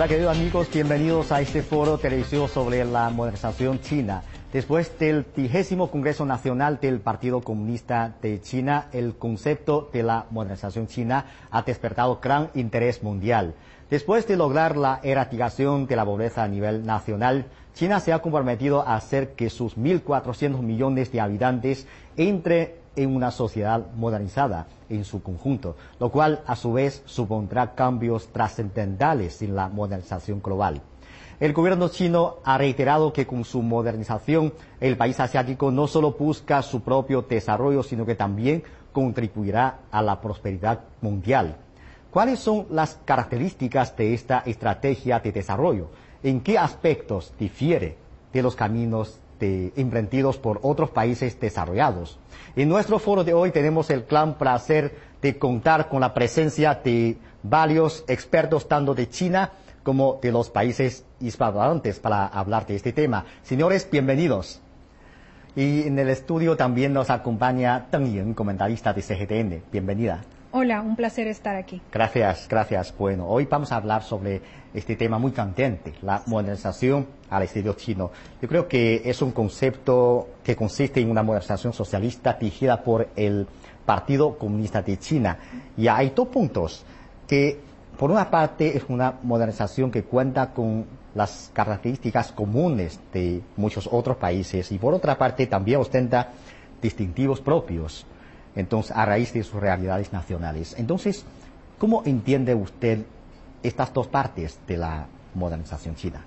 Hola queridos amigos, bienvenidos a este foro televisivo sobre la modernización china. Después del trigésimo Congreso Nacional del Partido Comunista de China, el concepto de la modernización china ha despertado gran interés mundial. Después de lograr la erradicación de la pobreza a nivel nacional, China se ha comprometido a hacer que sus 1.400 millones de habitantes entren en una sociedad modernizada en su conjunto, lo cual a su vez supondrá cambios trascendentales en la modernización global. El gobierno chino ha reiterado que con su modernización el país asiático no solo busca su propio desarrollo, sino que también contribuirá a la prosperidad mundial. ¿Cuáles son las características de esta estrategia de desarrollo? ¿En qué aspectos difiere de los caminos de, emprendidos por otros países desarrollados? En nuestro foro de hoy tenemos el gran placer de contar con la presencia de varios expertos tanto de China como de los países hispanohablantes para hablar de este tema. Señores, bienvenidos. Y en el estudio también nos acompaña Teng Ying, comentarista de CGTN. Bienvenida. Hola, un placer estar aquí. Gracias, gracias. Bueno, hoy vamos a hablar sobre este tema muy candente, la modernización al estilo chino. Yo creo que es un concepto que consiste en una modernización socialista dirigida por el Partido Comunista de China. Y hay dos puntos que, por una parte, es una modernización que cuenta con las características comunes de muchos otros países y, por otra parte, también ostenta distintivos propios entonces a raíz de sus realidades nacionales. Entonces, ¿cómo entiende usted estas dos partes de la modernización china?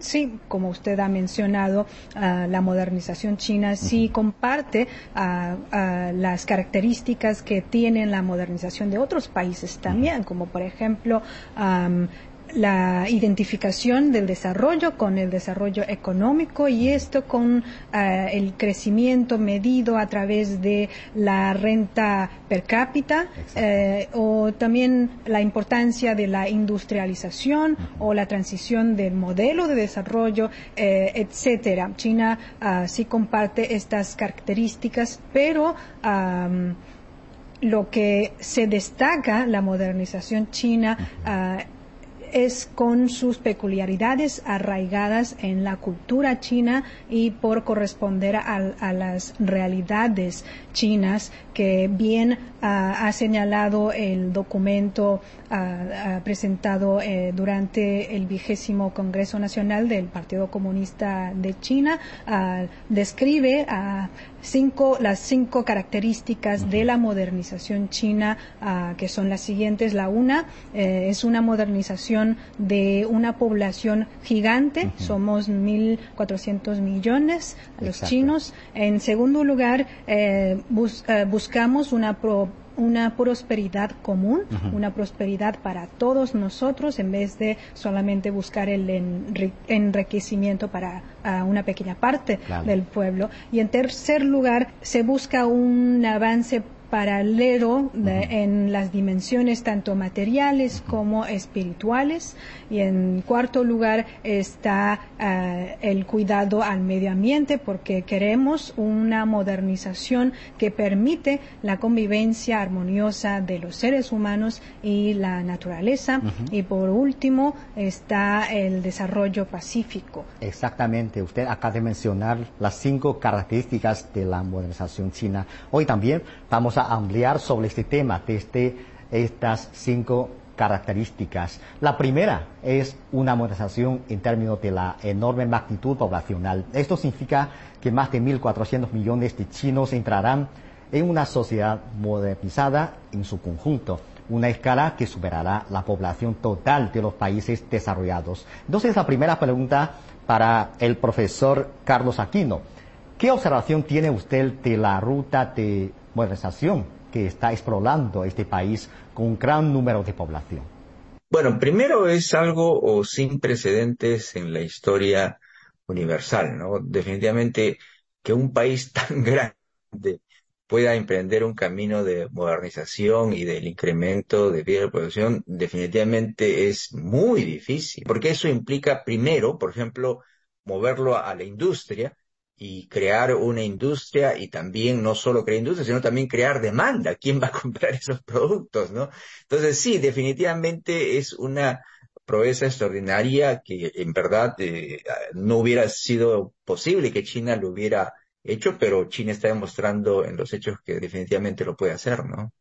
Sí, como usted ha mencionado, uh, la modernización china sí comparte uh, las características que tiene la modernización de otros países también, como por ejemplo um, la identificación del desarrollo con el desarrollo económico y esto con uh, el crecimiento medido a través de la renta per cápita eh, o también la importancia de la industrialización uh -huh. o la transición del modelo de desarrollo, eh, etcétera. China uh, sí comparte estas características, pero um, lo que se destaca la modernización china es con sus peculiaridades arraigadas en la cultura china y por corresponder a, a las realidades chinas que bien uh, ha señalado el documento uh, uh, presentado eh, durante el vigésimo Congreso Nacional del Partido Comunista de China describe cinco, las cinco características de la modernización china que son las siguientes la una eh, es una modernización de una población gigante uh -huh. somos 1.400 millones los Exacto. chinos en segundo lugar eh, bus, uh, buscamos una, pro, una prosperidad común, uh -huh. una prosperidad para todos nosotros en vez de solamente buscar el enri enriquecimiento para una pequeña parte claro. del pueblo. Y en tercer lugar, se busca un avance paralelo de, uh -huh. en las dimensiones tanto materiales como espirituales y en cuarto lugar está uh, el cuidado al medio ambiente porque queremos una modernización que permite la convivencia armoniosa de los seres humanos y la naturaleza uh -huh. y por último está el desarrollo pacífico. Exactamente, usted acaba de mencionar las cinco características de la modernización china. Hoy también vamos a ampliar sobre este tema desde estas cinco características. La primera es una modernización en términos de la enorme magnitud poblacional. Esto significa que más de 1.400 millones de chinos entrarán en una sociedad modernizada en su conjunto, una escala que superará la población total de los países desarrollados. Entonces, la primera pregunta para el profesor Carlos Aquino. ¿Qué observación tiene usted de la ruta de modernización que está explorando este país con un gran número de población? Bueno, primero es algo o sin precedentes en la historia universal, ¿no? Definitivamente que un país tan grande pueda emprender un camino de modernización y del incremento de vida de producción, definitivamente es muy difícil, porque eso implica primero, por ejemplo, moverlo a la industria, y crear una industria y también no solo crear industria, sino también crear demanda. ¿Quién va a comprar esos productos, no? Entonces sí, definitivamente es una proeza extraordinaria que en verdad eh, no hubiera sido posible que China lo hubiera hecho, pero China está demostrando en los hechos que definitivamente lo puede hacer, ¿no?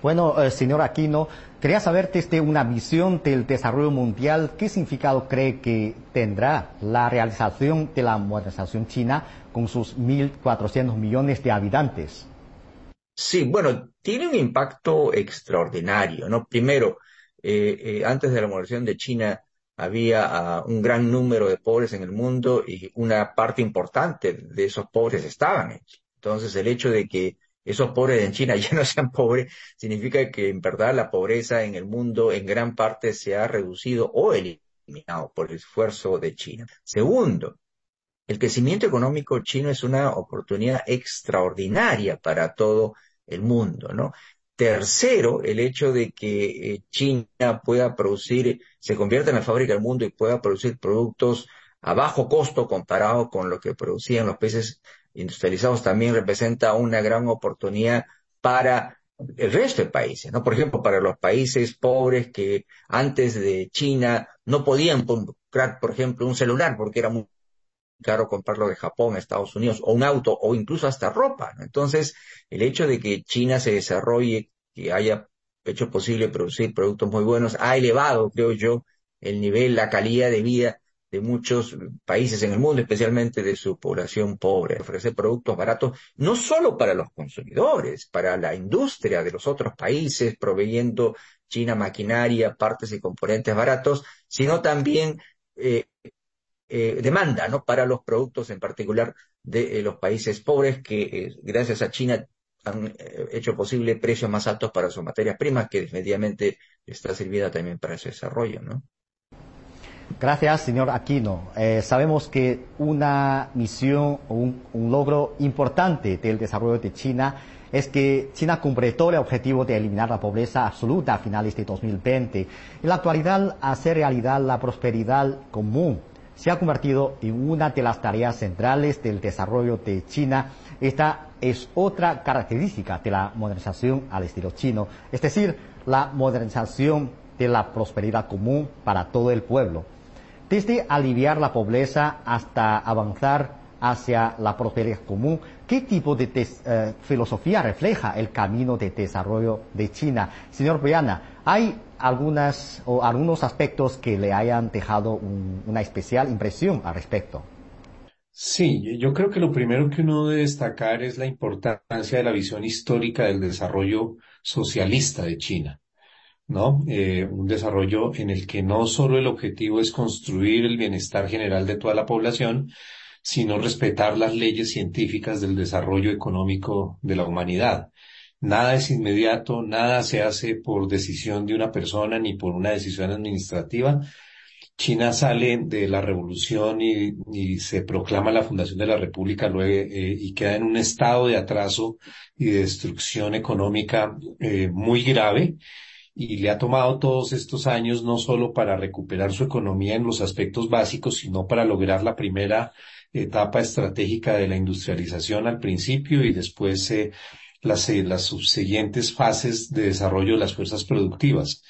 Bueno, eh, señor Aquino, quería saber desde una visión del desarrollo mundial, ¿qué significado cree que tendrá la realización de la modernización china con sus 1.400 millones de habitantes? Sí, bueno, tiene un impacto extraordinario, ¿no? Primero, eh, eh, antes de la modernización de China había ah, un gran número de pobres en el mundo y una parte importante de esos pobres estaban en Entonces, el hecho de que esos pobres en China ya no sean pobres, significa que en verdad la pobreza en el mundo en gran parte se ha reducido o eliminado por el esfuerzo de China. Segundo, el crecimiento económico chino es una oportunidad extraordinaria para todo el mundo, ¿no? Tercero, el hecho de que eh, China pueda producir, se convierta en la fábrica del mundo y pueda producir productos a bajo costo comparado con lo que producían los países industrializados también representa una gran oportunidad para el resto de países, ¿no? Por ejemplo, para los países pobres que antes de China no podían comprar, por ejemplo, un celular porque era muy caro comprarlo de Japón, Estados Unidos, o un auto, o incluso hasta ropa. Entonces, el hecho de que China se desarrolle, que haya hecho posible producir productos muy buenos, ha elevado, creo yo, el nivel, la calidad de vida de muchos países en el mundo, especialmente de su población pobre, ofrecer productos baratos no solo para los consumidores, para la industria de los otros países, proveyendo China maquinaria, partes y componentes baratos, sino también eh, eh, demanda ¿no? para los productos en particular de eh, los países pobres que gracias a China han hecho posible precios más altos para sus materias primas, que definitivamente está sirviendo también para ese desarrollo, ¿no? Gracias, señor Aquino. Eh, sabemos que una misión un, logro importante del desarrollo de China es que China completó el objetivo de eliminar la pobreza absoluta a finales de 2020. En la actualidad, hacer realidad la prosperidad común se ha convertido en una de las tareas centrales del desarrollo de China. Esta es otra característica de la modernización al estilo chino, es decir, la modernización de la prosperidad común para todo el pueblo desde aliviar la pobreza hasta avanzar hacia la prosperidad común. ¿Qué tipo de eh, filosofía refleja el camino de desarrollo de China? Señor Briana, ¿hay algunas o algunos aspectos que le hayan dejado una especial impresión al respecto? Sí, yo creo que lo primero que uno debe destacar es la importancia de la visión histórica del desarrollo socialista de China. ¿No? Eh, un desarrollo en el que no solo el objetivo es construir el bienestar general de toda la población, sino respetar las leyes científicas del desarrollo económico de la humanidad. Nada es inmediato, nada se hace por decisión de una persona ni por una decisión administrativa. China sale de la revolución y, se proclama la fundación de la República luego, eh, y queda en un estado de atraso y de destrucción económica eh, muy grave y le ha tomado todos estos años no solo para recuperar su economía en los aspectos básicos, sino para lograr la primera etapa estratégica de la industrialización al principio y después eh, las, eh, subsiguientes fases de desarrollo de las fuerzas productivas.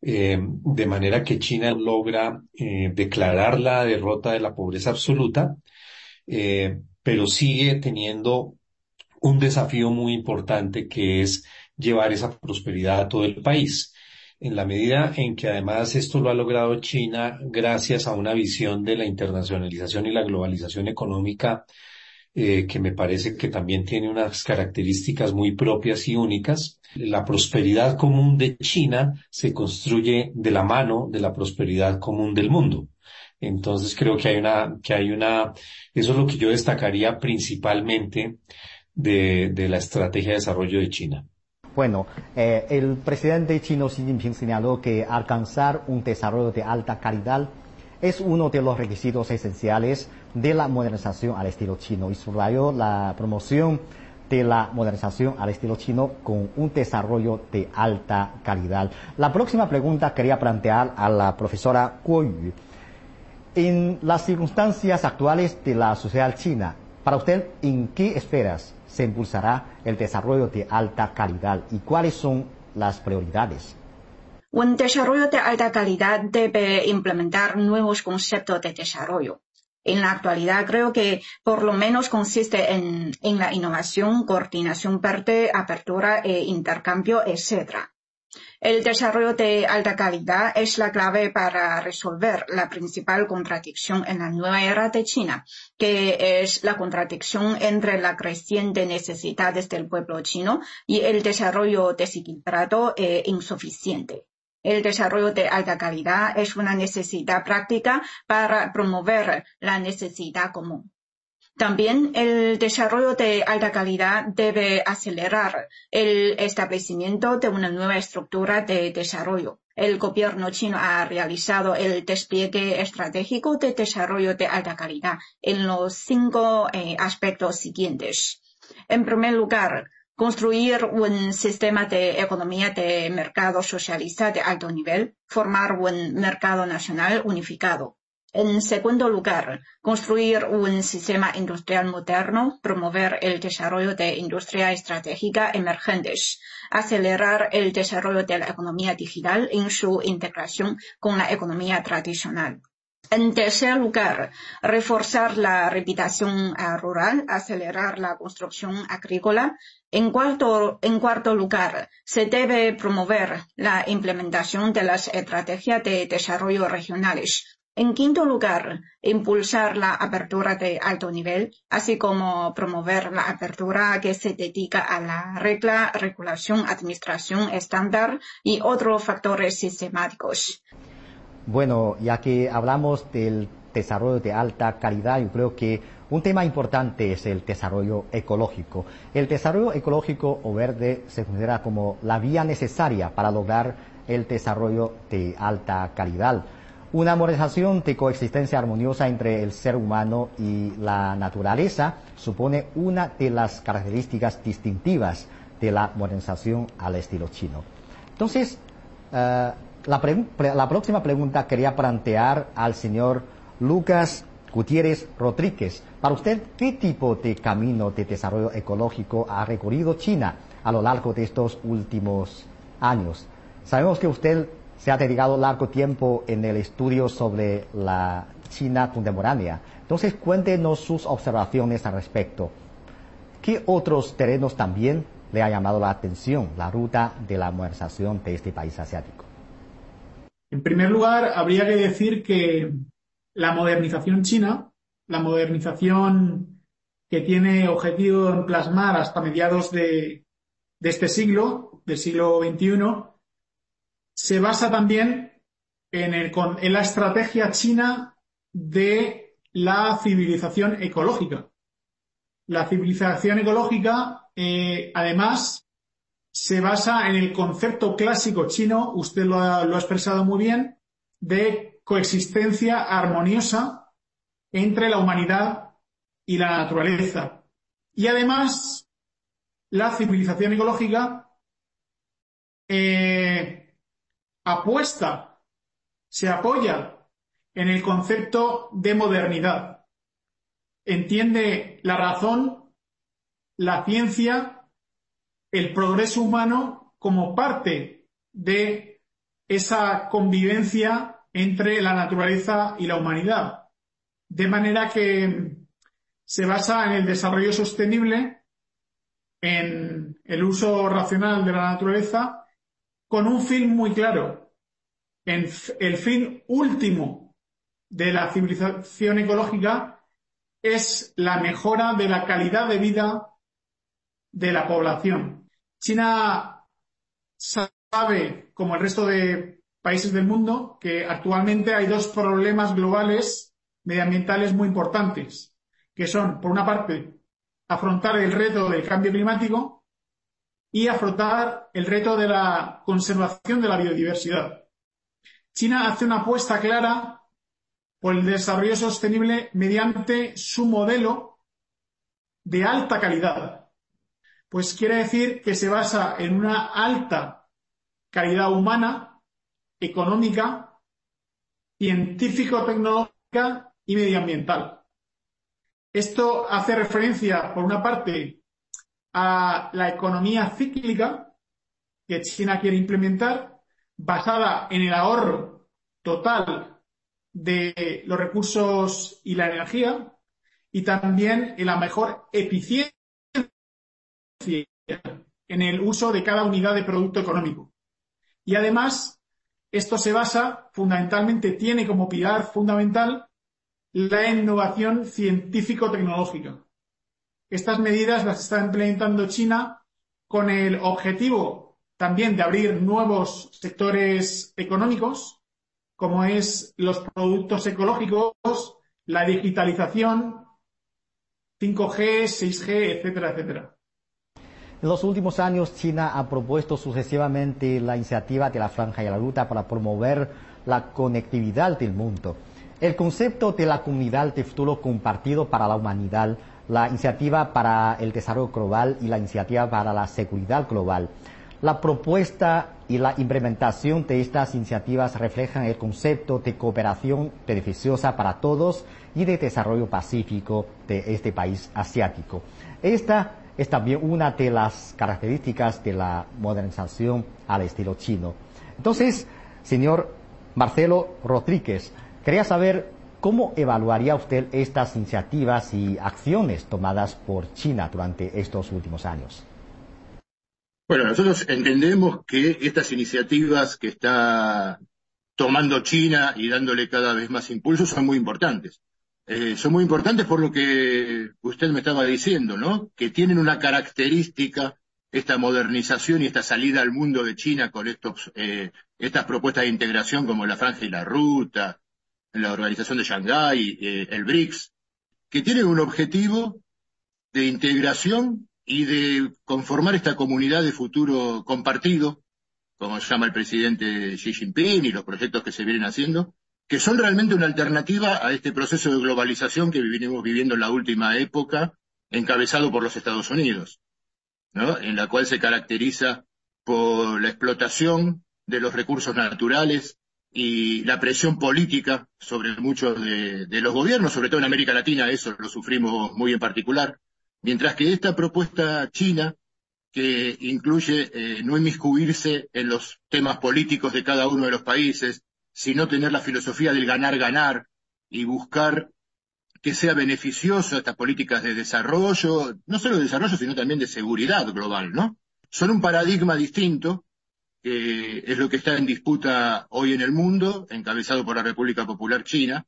Eh, de manera que China logra declarar la derrota de la pobreza absoluta, pero sigue teniendo un desafío muy importante que es llevar esa prosperidad a todo el país en la medida en que además esto lo ha logrado China gracias a una visión de la internacionalización y la globalización económica eh, que me parece que también tiene unas características muy propias y únicas. La prosperidad común de China se construye de la mano de la prosperidad común del mundo. Entonces creo que hay una, que hay una, eso es lo que yo destacaría principalmente de, de la estrategia de desarrollo de China. Bueno, eh, el presidente chino Xi Jinping señaló que alcanzar un desarrollo de alta calidad es uno de los requisitos esenciales de la modernización al estilo chino y subrayó la promoción de la modernización al estilo chino con un desarrollo de alta calidad. La próxima pregunta quería plantear a la profesora Kuo Yu. En las circunstancias actuales de la sociedad china, para usted, ¿en qué esferas se impulsará el desarrollo de alta calidad y cuáles son las prioridades? Un desarrollo de alta calidad debe implementar nuevos conceptos de desarrollo. En la actualidad creo que por lo menos consiste en, la innovación, coordinación, parte, apertura e intercambio, etc. El desarrollo de alta calidad es la clave para resolver la principal contradicción en la nueva era de China, que es la contradicción entre la creciente necesidades del pueblo chino y el desarrollo desequilibrado e insuficiente. El desarrollo de alta calidad es una necesidad práctica para promover la necesidad común. También el desarrollo de alta calidad debe acelerar el establecimiento de una nueva estructura de desarrollo. El gobierno chino ha realizado el despliegue estratégico de desarrollo de alta calidad en los cinco eh, aspectos siguientes. En primer lugar, construir un sistema de economía de mercado socialista de alto nivel, formar un mercado nacional unificado. En segundo lugar, construir un sistema industrial moderno, promover el desarrollo de industria estratégica emergentes, acelerar el desarrollo de la economía digital en su integración con la economía tradicional. En tercer lugar, reforzar la reputación rural, acelerar la construcción agrícola. En cuarto, en cuarto lugar, se debe promover la implementación de las estrategias de desarrollo regionales, en quinto lugar, impulsar la apertura de alto nivel, así como promover la apertura que se dedica a la regla, regulación, administración estándar y otros factores sistemáticos. Bueno, ya que hablamos del desarrollo de alta calidad, yo creo que un tema importante es el desarrollo ecológico. El desarrollo ecológico o verde se considera como la vía necesaria para lograr el desarrollo de alta calidad. Una modernización de coexistencia armoniosa entre el ser humano y la naturaleza supone una de las características distintivas de la modernización al estilo chino. Entonces, eh, la, próxima pregunta quería plantear al señor Lucas Gutiérrez Rodríguez. Para usted, ¿qué tipo de camino de desarrollo ecológico ha recorrido China a lo largo de estos últimos años? Sabemos que usted se ha dedicado largo tiempo en el estudio sobre la China contemporánea. Entonces, cuéntenos sus observaciones al respecto. ¿Qué otros terrenos también le ha llamado la atención la ruta de la modernización de este país asiático? En primer lugar, habría que decir que la modernización china, la modernización que tiene objetivo en plasmar hasta mediados de, de este siglo, del siglo XXI, se basa también en, el, en la estrategia china de la civilización ecológica. La civilización ecológica, eh, además, se basa en el concepto clásico chino, usted lo ha, lo ha expresado muy bien, de coexistencia armoniosa entre la humanidad y la naturaleza. Y además, la civilización ecológica eh, apuesta, se apoya en el concepto de modernidad. Entiende la razón, la ciencia, el progreso humano como parte de esa convivencia entre la naturaleza y la humanidad. De manera que se basa en el desarrollo sostenible, en el uso racional de la naturaleza con un fin muy claro. El fin último de la civilización ecológica es la mejora de la calidad de vida de la población. China sabe, como el resto de países del mundo, que actualmente hay dos problemas globales medioambientales muy importantes, que son, por una parte, afrontar el reto del cambio climático y afrontar el reto de la conservación de la biodiversidad. China hace una apuesta clara por el desarrollo sostenible mediante su modelo de alta calidad. Pues quiere decir que se basa en una alta calidad humana, económica, científico-tecnológica y medioambiental. Esto hace referencia, por una parte, a la economía cíclica que China quiere implementar, basada en el ahorro total de los recursos y la energía y también en la mejor eficiencia en el uso de cada unidad de producto económico. Y además, esto se basa fundamentalmente, tiene como pilar fundamental la innovación científico-tecnológica. Estas medidas las está implementando China con el objetivo también de abrir nuevos sectores económicos, como es los productos ecológicos, la digitalización, 5G, 6G, etcétera, etcétera. En los últimos años, China ha propuesto sucesivamente la iniciativa de la Franja y la Ruta para promover la conectividad del mundo. El concepto de la comunidad de futuro compartido para la humanidad, la iniciativa para el desarrollo global y la iniciativa para la seguridad global. La propuesta y la implementación de estas iniciativas reflejan el concepto de cooperación beneficiosa para todos y de desarrollo pacífico de este país asiático. Esta es también una de las características de la modernización al estilo chino. Entonces, señor Marcelo Rodríguez, quería saber cómo evaluaría usted estas iniciativas y acciones tomadas por China durante estos últimos años. Bueno, nosotros entendemos que estas iniciativas que está tomando China y dándole cada vez más impulso son muy importantes. Eh, son muy importantes por lo que usted me estaba diciendo, ¿no? Que tienen una característica esta modernización y esta salida al mundo de China con estos, eh, estas propuestas de integración como la Franja y la Ruta, la Organización de Shanghái, eh, el BRICS, que tienen un objetivo de integración y de conformar esta comunidad de futuro compartido, como se llama el presidente Xi Jinping y los proyectos que se vienen haciendo, que son realmente una alternativa a este proceso de globalización que venimos viviendo en la última época, encabezado por los Estados Unidos, ¿no? en la cual se caracteriza por la explotación de los recursos naturales y la presión política sobre muchos de, los gobiernos, sobre todo en América Latina, eso lo sufrimos muy en particular, mientras que esta propuesta china, que incluye eh, no inmiscuirse en los temas políticos de cada uno de los países, sino tener la filosofía del ganar-ganar y buscar que sea beneficioso estas políticas de desarrollo, no solo de desarrollo, sino también de seguridad global, ¿no? Son un paradigma distinto, que es lo que está en disputa hoy en el mundo, encabezado por la República Popular China,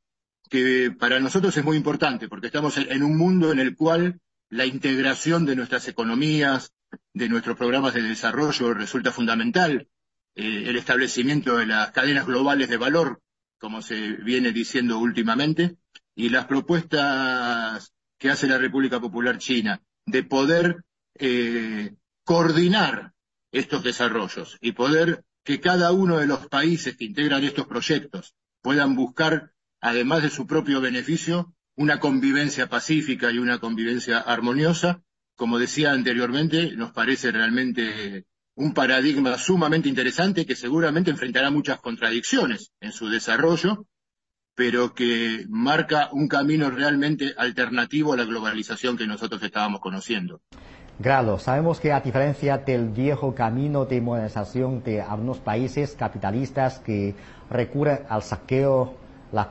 que para nosotros es muy importante, porque estamos en un mundo en el cual la integración de nuestras economías, de nuestros programas de desarrollo resulta fundamental, eh, el establecimiento de las cadenas globales de valor, como se viene diciendo últimamente, y las propuestas que hace la República Popular China de poder eh, coordinar estos desarrollos y poder que cada uno de los países que integran estos proyectos puedan buscar, además de su propio beneficio, una convivencia pacífica y una convivencia armoniosa, como decía anteriormente, nos parece realmente un paradigma sumamente interesante que seguramente enfrentará muchas contradicciones en su desarrollo, pero que marca un camino realmente alternativo a la globalización que nosotros estábamos conociendo. Grado, sabemos que a diferencia del viejo camino de modernización de algunos países capitalistas que recurren al saqueo, la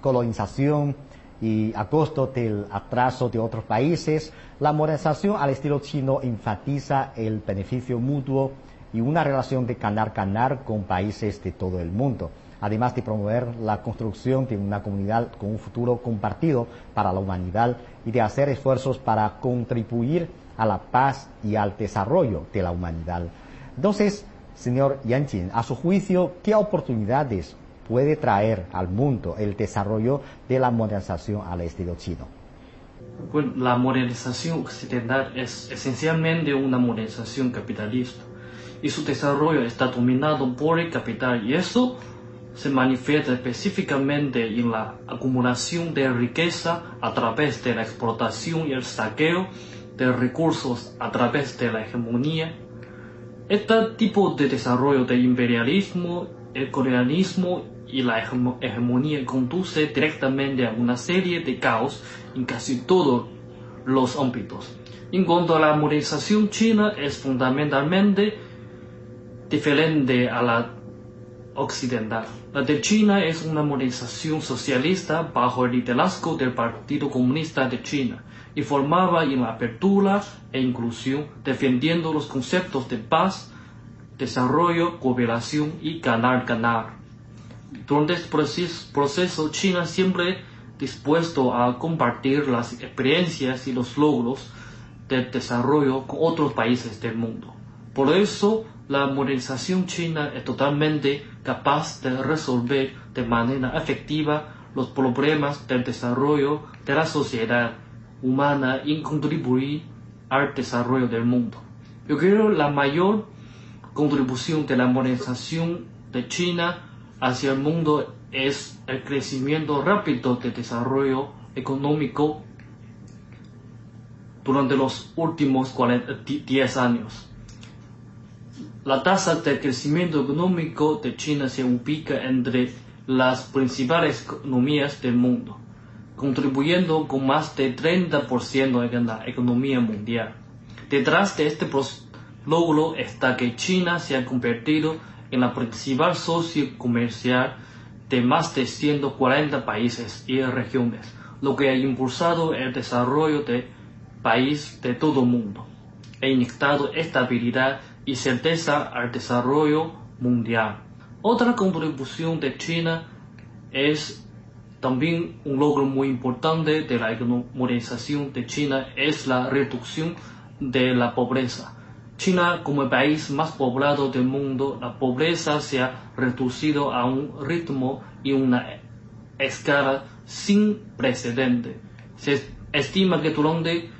colonización, y a costo del atraso de otros países, la modernización al estilo chino enfatiza el beneficio mutuo y una relación de ganar-ganar con países de todo el mundo, además de promover la construcción de una comunidad con un futuro compartido para la humanidad y de hacer esfuerzos para contribuir a la paz y al desarrollo de la humanidad. Entonces, señor Yanqin, a su juicio, ¿qué oportunidades puede traer al mundo el desarrollo de la modernización al estilo chino? Bueno, la modernización occidental es esencialmente una modernización capitalista y su desarrollo está dominado por el capital y eso se manifiesta específicamente en la acumulación de riqueza a través de la explotación y el saqueo de recursos a través de la hegemonía. Este tipo de desarrollo de imperialismo, el colonialismo y la hegemonía conduce directamente a una serie de caos en casi todos los ámbitos. En cuanto a la modernización china es fundamentalmente diferente a la occidental. La de China es una modernización socialista bajo el liderazgo del Partido Comunista de China y formaba en la apertura e inclusión, defendiendo los conceptos de paz, desarrollo, cooperación y ganar-ganar. Durante este proceso, China siempre dispuesto a compartir las experiencias y los logros del desarrollo con otros países del mundo. Por eso, la modernización china es totalmente capaz de resolver de manera efectiva los problemas del desarrollo de la sociedad humana y contribuir al desarrollo del mundo. Yo creo que la mayor contribución de la modernización de China hacia el mundo es el crecimiento rápido de desarrollo económico durante los últimos 10 años. La tasa de crecimiento económico de China se ubica entre las principales economías del mundo contribuyendo con más de 30% en la economía mundial. Detrás de este logro está que China se ha convertido en la principal socio comercial de más de 140 países y regiones, lo que ha impulsado el desarrollo de país de todo el mundo e inyectado estabilidad y certeza al desarrollo mundial. Otra contribución de China es también un logro muy importante de la modernización de China es la reducción de la pobreza. China, como el país más poblado del mundo, la pobreza se ha reducido a un ritmo y una escala sin precedente. Se estima que durante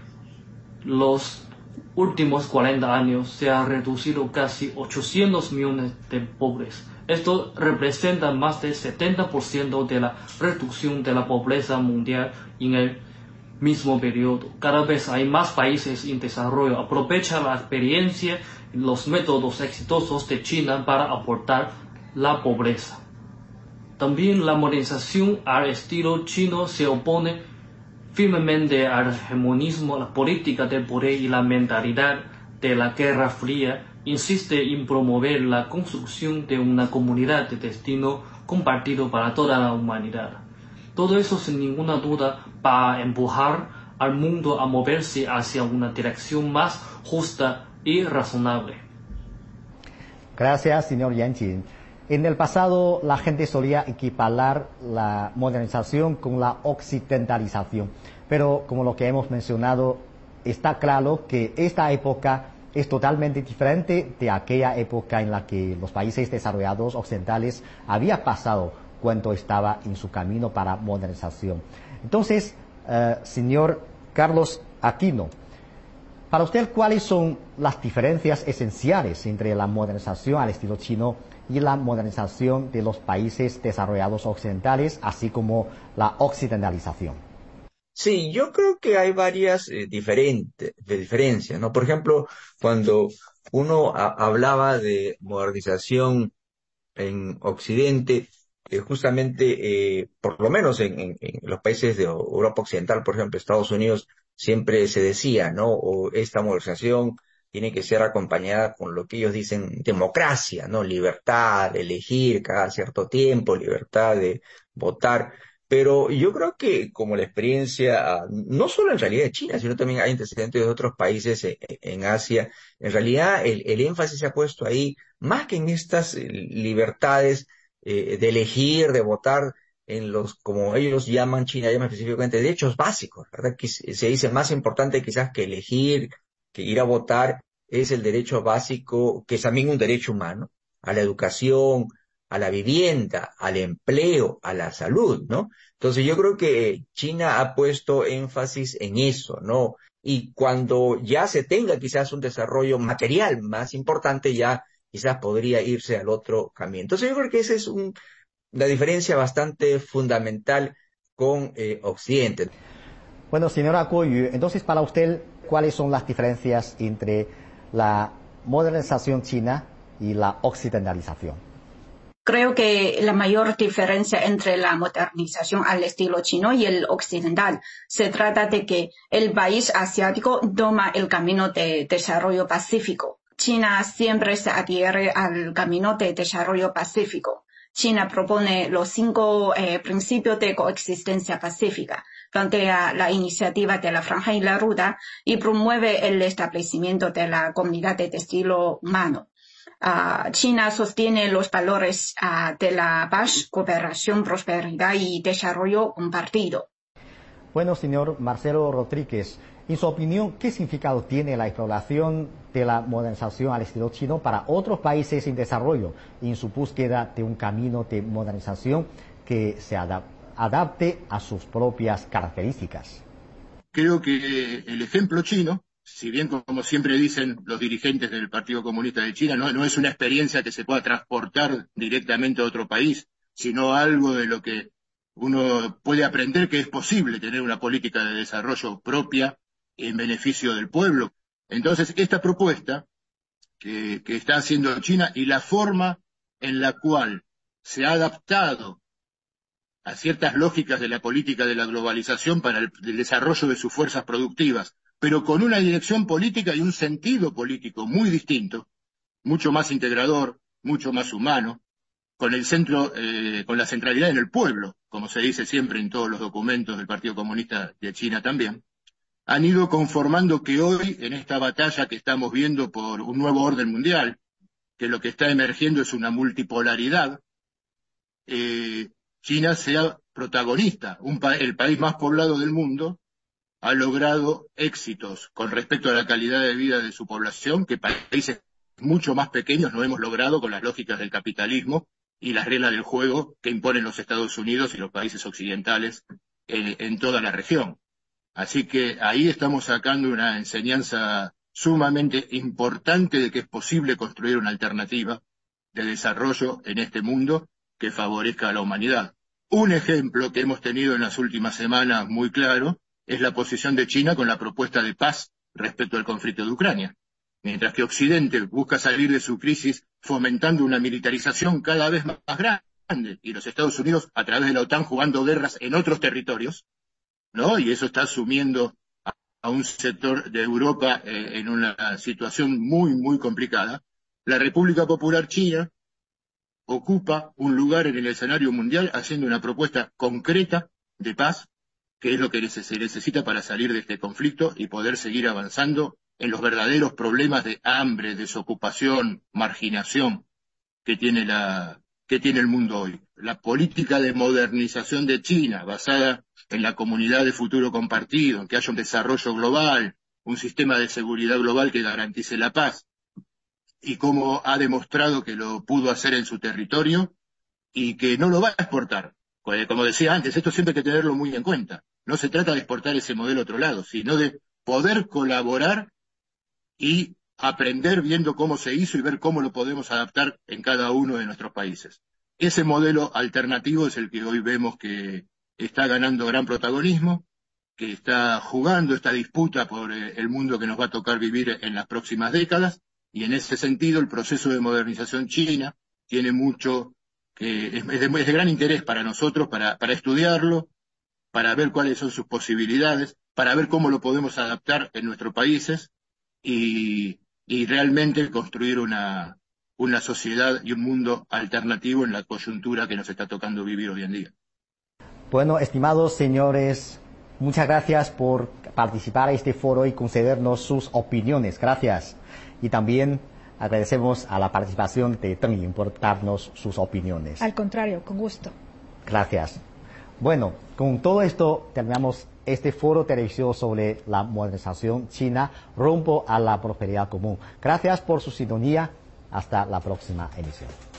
los últimos 40 años se ha reducido casi 800 millones de pobres esto representa más del 70% de la reducción de la pobreza mundial en el mismo periodo. Cada vez hay más países en desarrollo. Aprovecha la experiencia y los métodos exitosos de China para aportar la pobreza. También la modernización al estilo chino se opone firmemente al hegemonismo, la política del poder y la mentalidad de la Guerra Fría insiste en promover la construcción de una comunidad de destino compartido para toda la humanidad. Todo eso sin ninguna duda va a empujar al mundo a moverse hacia una dirección más justa y razonable. Gracias, señor Yanqing. En el pasado la gente solía equiparar la modernización con la occidentalización, pero como lo que hemos mencionado, está claro que esta época es totalmente diferente de aquella época en la que los países desarrollados occidentales había pasado cuando estaba en su camino para modernización. Entonces, eh, señor Carlos Aquino, para usted, ¿cuáles son las diferencias esenciales entre la modernización al estilo chino y la modernización de los países desarrollados occidentales, así como la occidentalización? Sí, yo creo que hay varias eh, diferentes, diferencias, ¿no? Por ejemplo, cuando uno hablaba de modernización en Occidente, eh, justamente, eh, por lo menos en, los países de Europa Occidental, por ejemplo, Estados Unidos, siempre se decía, ¿no? O esta modernización tiene que ser acompañada con lo que ellos dicen democracia, ¿no? Libertad de elegir cada cierto tiempo, libertad de votar. Pero yo creo que como la experiencia, ah, no solo en realidad de China, sino también hay antecedentes de otros países e, e, en, Asia, en realidad el, énfasis se ha puesto ahí más que en estas eh, libertades eh, de elegir, de votar en los, como ellos llaman, China llama específicamente, derechos básicos, ¿verdad? Que se dice más importante quizás que elegir, que ir a votar, es el derecho básico, que es también un derecho humano, a la educación, a la vivienda, al empleo, a la salud, ¿no? Entonces yo creo que China ha puesto énfasis en eso, ¿no? Y cuando ya se tenga quizás un desarrollo material más importante, ya quizás podría irse al otro camino. Entonces yo creo que esa es una diferencia bastante fundamental con eh, Occidente. Bueno, señora Kuoyu, entonces para usted, ¿cuáles son las diferencias entre la modernización china y la occidentalización? Creo que la mayor diferencia entre la modernización al estilo chino y el occidental se trata de que el país asiático toma el camino de desarrollo pacífico. China siempre se adhiere al camino de desarrollo pacífico. China propone los cinco eh, principios de coexistencia pacífica, plantea la iniciativa de la Franja y la Ruta y promueve el establecimiento de la comunidad de estilo humano. Ah, China sostiene los valores ah, de la paz, cooperación, prosperidad y desarrollo compartido. Bueno, señor Marcelo Rodríguez, en su opinión, ¿qué significado tiene la exploración de la modernización al estilo chino para otros países en desarrollo en su búsqueda de un camino de modernización que se adapte a sus propias características? Creo que el ejemplo chino, si bien como siempre dicen los dirigentes del Partido Comunista de China, no, es una experiencia que se pueda transportar directamente a otro país, sino algo de lo que uno puede aprender que es posible tener una política de desarrollo propia en beneficio del pueblo. Entonces, esta propuesta que, está haciendo China y la forma en la cual se ha adaptado a ciertas lógicas de la política de la globalización para el, desarrollo de sus fuerzas productivas, pero con una dirección política y un sentido político muy distinto, mucho más integrador, mucho más humano, con el centro, eh, con la centralidad en el pueblo, como se dice siempre en todos los documentos del Partido Comunista de China también, han ido conformando que hoy, en esta batalla que estamos viendo por un nuevo orden mundial, que lo que está emergiendo es una multipolaridad, eh, China sea protagonista. el país más poblado del mundo ha logrado éxitos con respecto a la calidad de vida de su población que países mucho más pequeños no hemos logrado con las lógicas del capitalismo y las reglas del juego que imponen los Estados Unidos y los países occidentales en toda la región. Así que ahí estamos sacando una enseñanza sumamente importante de que es posible construir una alternativa de desarrollo en este mundo que favorezca a la humanidad. Un ejemplo que hemos tenido en las últimas semanas muy claro es la posición de China con la propuesta de paz respecto al conflicto de Ucrania. Mientras que Occidente busca salir de su crisis fomentando una militarización cada vez más grande y los Estados Unidos a través de la OTAN jugando guerras en otros territorios, ¿no? Y eso está sumiendo a, un sector de Europa eh, en una situación muy, muy complicada. La República Popular China ocupa un lugar en el escenario mundial haciendo una propuesta concreta de paz, que es lo que se necesita para salir de este conflicto y poder seguir avanzando en los verdaderos problemas de hambre, desocupación, marginación que tiene la, que tiene el mundo hoy. La política de modernización de China, basada en la comunidad de futuro compartido, en que haya un desarrollo global, un sistema de seguridad global que garantice la paz, y cómo ha demostrado que lo pudo hacer en su territorio y que no lo va a exportar. Como decía antes, esto siempre hay que tenerlo muy en cuenta. No se trata de exportar ese modelo a otro lado, sino de poder colaborar y aprender viendo cómo se hizo y ver cómo lo podemos adaptar en cada uno de nuestros países. Ese modelo alternativo es el que hoy vemos que está ganando gran protagonismo, que está jugando esta disputa por eh, el mundo que nos va a tocar vivir en las próximas décadas, y en ese sentido el proceso de modernización china tiene mucho, que es, de, gran interés para nosotros, para, estudiarlo, para ver cuáles son sus posibilidades, para ver cómo lo podemos adaptar en nuestros países y, realmente construir una, una sociedad y un mundo alternativo en la coyuntura que nos está tocando vivir hoy en día. Bueno, estimados señores, muchas gracias por participar en este foro y concedernos sus opiniones. Gracias. Y también agradecemos a la participación de Teng por darnos sus opiniones. Al contrario, con gusto. Gracias. Bueno, con todo esto terminamos este foro televisivo sobre la modernización china rumbo a la prosperidad común. Gracias por su sintonía. Hasta la próxima emisión.